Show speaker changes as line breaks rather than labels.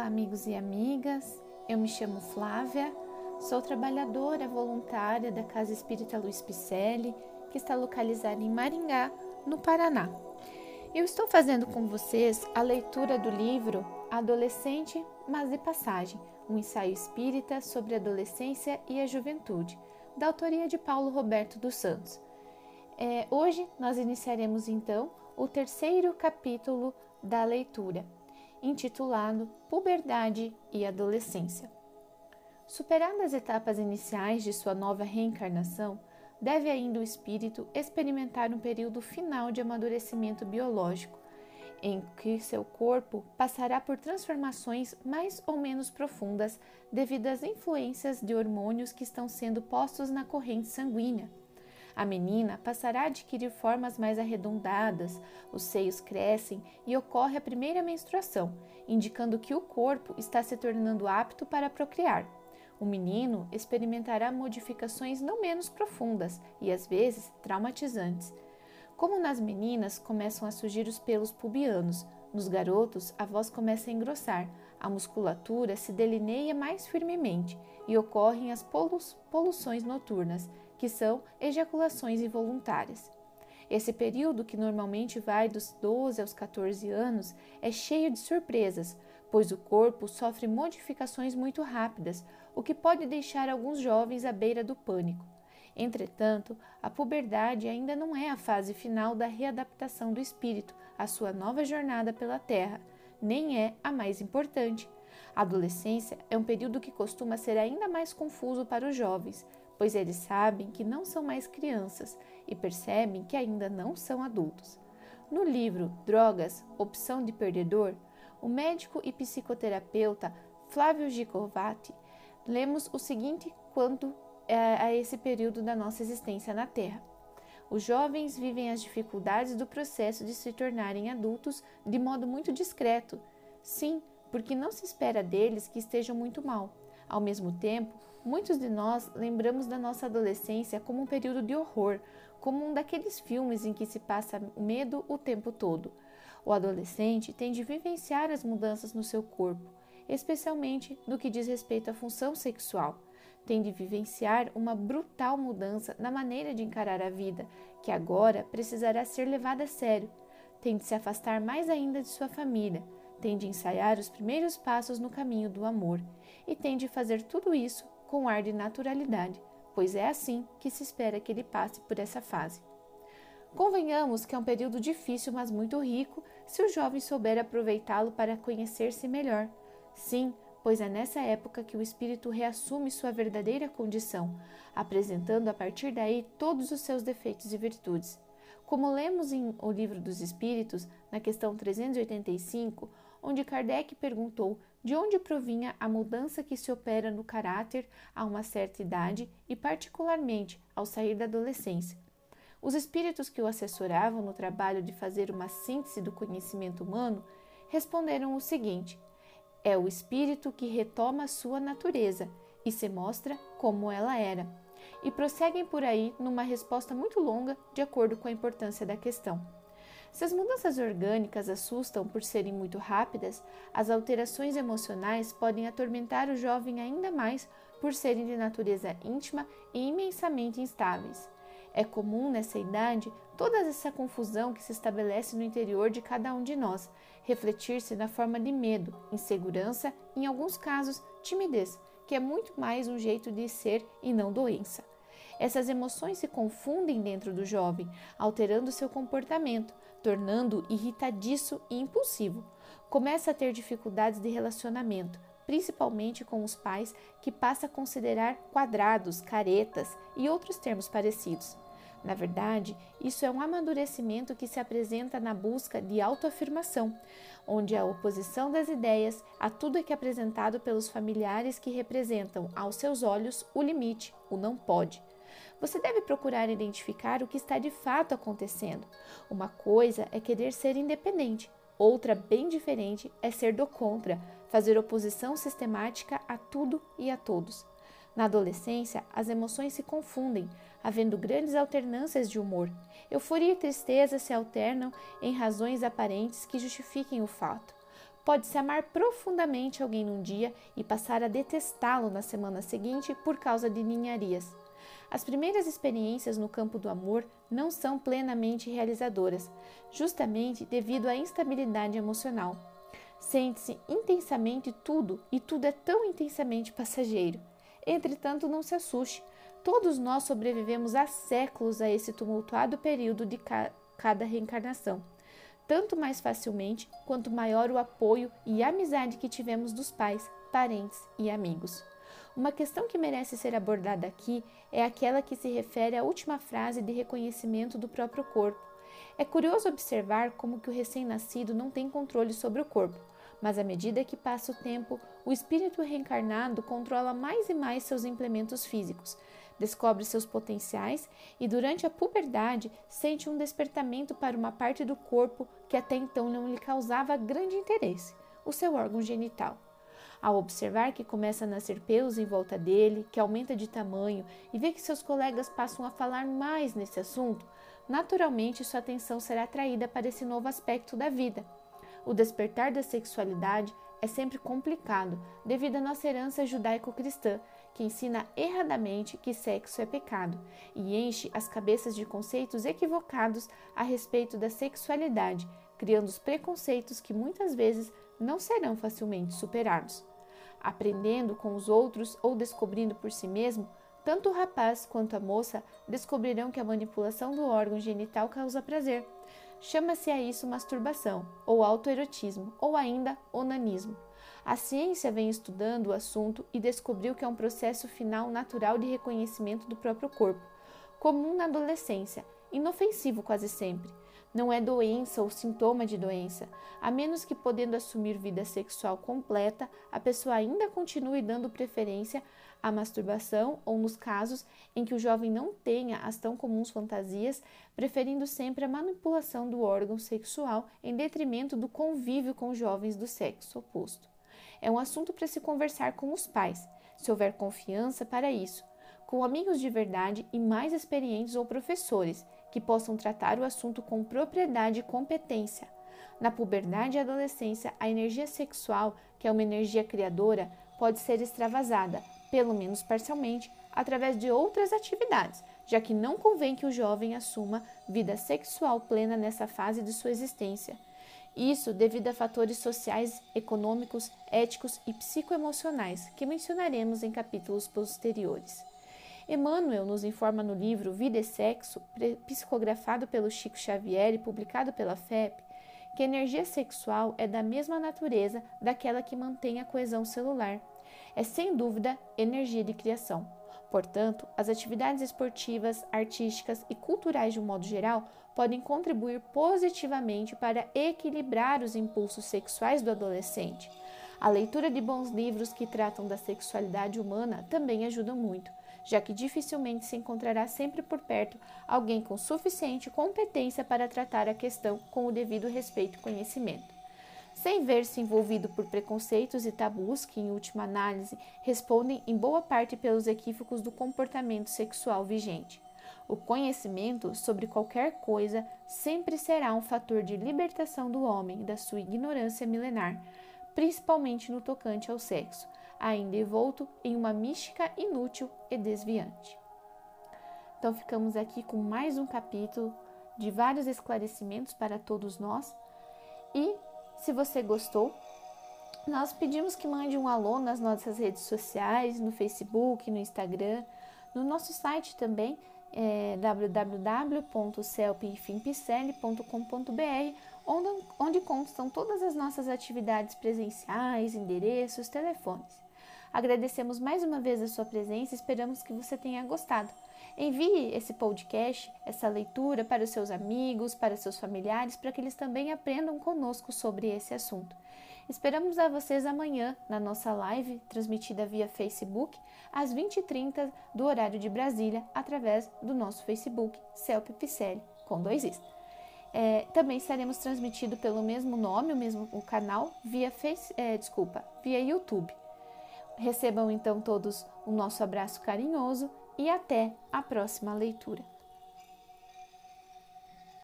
Olá, amigos e amigas. Eu me chamo Flávia, sou trabalhadora voluntária da Casa Espírita Luiz Picelli, que está localizada em Maringá, no Paraná. Eu estou fazendo com vocês a leitura do livro Adolescente, mas de passagem, um ensaio espírita sobre a adolescência e a juventude, da autoria de Paulo Roberto dos Santos. É, hoje nós iniciaremos então o terceiro capítulo da leitura intitulado Puberdade e Adolescência. Superadas as etapas iniciais de sua nova reencarnação, deve ainda o espírito experimentar um período final de amadurecimento biológico, em que seu corpo passará por transformações mais ou menos profundas devido às influências de hormônios que estão sendo postos na corrente sanguínea a menina passará a adquirir formas mais arredondadas, os seios crescem e ocorre a primeira menstruação, indicando que o corpo está se tornando apto para procriar. O menino experimentará modificações não menos profundas e às vezes traumatizantes. Como nas meninas começam a surgir os pelos pubianos, nos garotos a voz começa a engrossar, a musculatura se delineia mais firmemente e ocorrem as poluções noturnas, que são ejaculações involuntárias. Esse período, que normalmente vai dos 12 aos 14 anos, é cheio de surpresas, pois o corpo sofre modificações muito rápidas, o que pode deixar alguns jovens à beira do pânico. Entretanto, a puberdade ainda não é a fase final da readaptação do espírito à sua nova jornada pela Terra, nem é a mais importante. A adolescência é um período que costuma ser ainda mais confuso para os jovens, pois eles sabem que não são mais crianças e percebem que ainda não são adultos. No livro Drogas, Opção de Perdedor, o médico e psicoterapeuta Flávio Gicovati lemos o seguinte quanto é, a esse período da nossa existência na Terra. Os jovens vivem as dificuldades do processo de se tornarem adultos de modo muito discreto. Sim, porque não se espera deles que estejam muito mal. Ao mesmo tempo, muitos de nós lembramos da nossa adolescência como um período de horror, como um daqueles filmes em que se passa medo o tempo todo. O adolescente tem de vivenciar as mudanças no seu corpo, especialmente no que diz respeito à função sexual. Tem de vivenciar uma brutal mudança na maneira de encarar a vida, que agora precisará ser levada a sério. Tem de se afastar mais ainda de sua família, tem de ensaiar os primeiros passos no caminho do amor e tem de fazer tudo isso com ar de naturalidade, pois é assim que se espera que ele passe por essa fase. Convenhamos que é um período difícil, mas muito rico, se o jovem souber aproveitá-lo para conhecer-se melhor. Sim, pois é nessa época que o espírito reassume sua verdadeira condição, apresentando a partir daí todos os seus defeitos e virtudes. Como lemos em O Livro dos Espíritos, na questão 385, onde Kardec perguntou de onde provinha a mudança que se opera no caráter a uma certa idade e, particularmente, ao sair da adolescência. Os espíritos que o assessoravam no trabalho de fazer uma síntese do conhecimento humano responderam o seguinte: é o espírito que retoma sua natureza e se mostra como ela era. E prosseguem por aí numa resposta muito longa, de acordo com a importância da questão. Se as mudanças orgânicas assustam por serem muito rápidas, as alterações emocionais podem atormentar o jovem ainda mais por serem de natureza íntima e imensamente instáveis. É comum nessa idade toda essa confusão que se estabelece no interior de cada um de nós refletir-se na forma de medo, insegurança e, em alguns casos, timidez, que é muito mais um jeito de ser e não doença. Essas emoções se confundem dentro do jovem, alterando seu comportamento, tornando-o irritadiço e impulsivo. Começa a ter dificuldades de relacionamento, principalmente com os pais, que passa a considerar quadrados, caretas e outros termos parecidos. Na verdade, isso é um amadurecimento que se apresenta na busca de autoafirmação, onde a oposição das ideias a tudo é que é apresentado pelos familiares que representam, aos seus olhos, o limite, o não pode. Você deve procurar identificar o que está de fato acontecendo. Uma coisa é querer ser independente, outra, bem diferente, é ser do contra, fazer oposição sistemática a tudo e a todos. Na adolescência, as emoções se confundem, havendo grandes alternâncias de humor. Euforia e tristeza se alternam em razões aparentes que justifiquem o fato. Pode-se amar profundamente alguém num dia e passar a detestá-lo na semana seguinte por causa de ninharias. As primeiras experiências no campo do amor não são plenamente realizadoras, justamente devido à instabilidade emocional. Sente-se intensamente tudo e tudo é tão intensamente passageiro. Entretanto, não se assuste. Todos nós sobrevivemos há séculos a esse tumultuado período de ca cada reencarnação tanto mais facilmente quanto maior o apoio e amizade que tivemos dos pais, parentes e amigos. Uma questão que merece ser abordada aqui é aquela que se refere à última frase de reconhecimento do próprio corpo. É curioso observar como que o recém-nascido não tem controle sobre o corpo, mas à medida que passa o tempo, o espírito reencarnado controla mais e mais seus implementos físicos, descobre seus potenciais e, durante a puberdade, sente um despertamento para uma parte do corpo que até então não lhe causava grande interesse, o seu órgão genital. Ao observar que começa a nascer pelos em volta dele, que aumenta de tamanho e vê que seus colegas passam a falar mais nesse assunto, naturalmente sua atenção será atraída para esse novo aspecto da vida. O despertar da sexualidade é sempre complicado devido à nossa herança judaico-cristã, que ensina erradamente que sexo é pecado e enche as cabeças de conceitos equivocados a respeito da sexualidade, criando os preconceitos que muitas vezes não serão facilmente superados. Aprendendo com os outros ou descobrindo por si mesmo, tanto o rapaz quanto a moça descobrirão que a manipulação do órgão genital causa prazer. Chama-se a isso masturbação, ou autoerotismo, ou ainda onanismo. A ciência vem estudando o assunto e descobriu que é um processo final natural de reconhecimento do próprio corpo, comum na adolescência, inofensivo quase sempre. Não é doença ou sintoma de doença, a menos que, podendo assumir vida sexual completa, a pessoa ainda continue dando preferência à masturbação ou nos casos em que o jovem não tenha as tão comuns fantasias, preferindo sempre a manipulação do órgão sexual em detrimento do convívio com jovens do sexo oposto. É um assunto para se conversar com os pais, se houver confiança para isso, com amigos de verdade e mais experientes ou professores que possam tratar o assunto com propriedade e competência. Na puberdade e adolescência, a energia sexual, que é uma energia criadora, pode ser extravasada, pelo menos parcialmente, através de outras atividades, já que não convém que o jovem assuma vida sexual plena nessa fase de sua existência. Isso devido a fatores sociais, econômicos, éticos e psicoemocionais que mencionaremos em capítulos posteriores. Emmanuel nos informa no livro Vida e Sexo, psicografado pelo Chico Xavier e publicado pela FEP, que a energia sexual é da mesma natureza daquela que mantém a coesão celular. É sem dúvida energia de criação. Portanto, as atividades esportivas, artísticas e culturais de um modo geral podem contribuir positivamente para equilibrar os impulsos sexuais do adolescente. A leitura de bons livros que tratam da sexualidade humana também ajuda muito, já que dificilmente se encontrará sempre por perto alguém com suficiente competência para tratar a questão com o devido respeito e conhecimento. Sem ver-se envolvido por preconceitos e tabus que, em última análise, respondem em boa parte pelos equívocos do comportamento sexual vigente. O conhecimento sobre qualquer coisa sempre será um fator de libertação do homem da sua ignorância milenar, principalmente no tocante ao sexo, ainda envolto em uma mística inútil e desviante. Então, ficamos aqui com mais um capítulo de vários esclarecimentos para todos nós. E se você gostou, nós pedimos que mande um alô nas nossas redes sociais, no Facebook, no Instagram, no nosso site também, é, www.celpinfimpicele.com.br, onde, onde constam todas as nossas atividades presenciais, endereços, telefones. Agradecemos mais uma vez a sua presença e esperamos que você tenha gostado. Envie esse podcast, essa leitura para os seus amigos, para seus familiares, para que eles também aprendam conosco sobre esse assunto. Esperamos a vocês amanhã na nossa live, transmitida via Facebook, às 20h30 do horário de Brasília, através do nosso Facebook, Celp Picelli, com dois is. É, também estaremos transmitido pelo mesmo nome, o mesmo o canal, via face, é, desculpa, via YouTube. Recebam então todos o nosso abraço carinhoso e até a próxima leitura.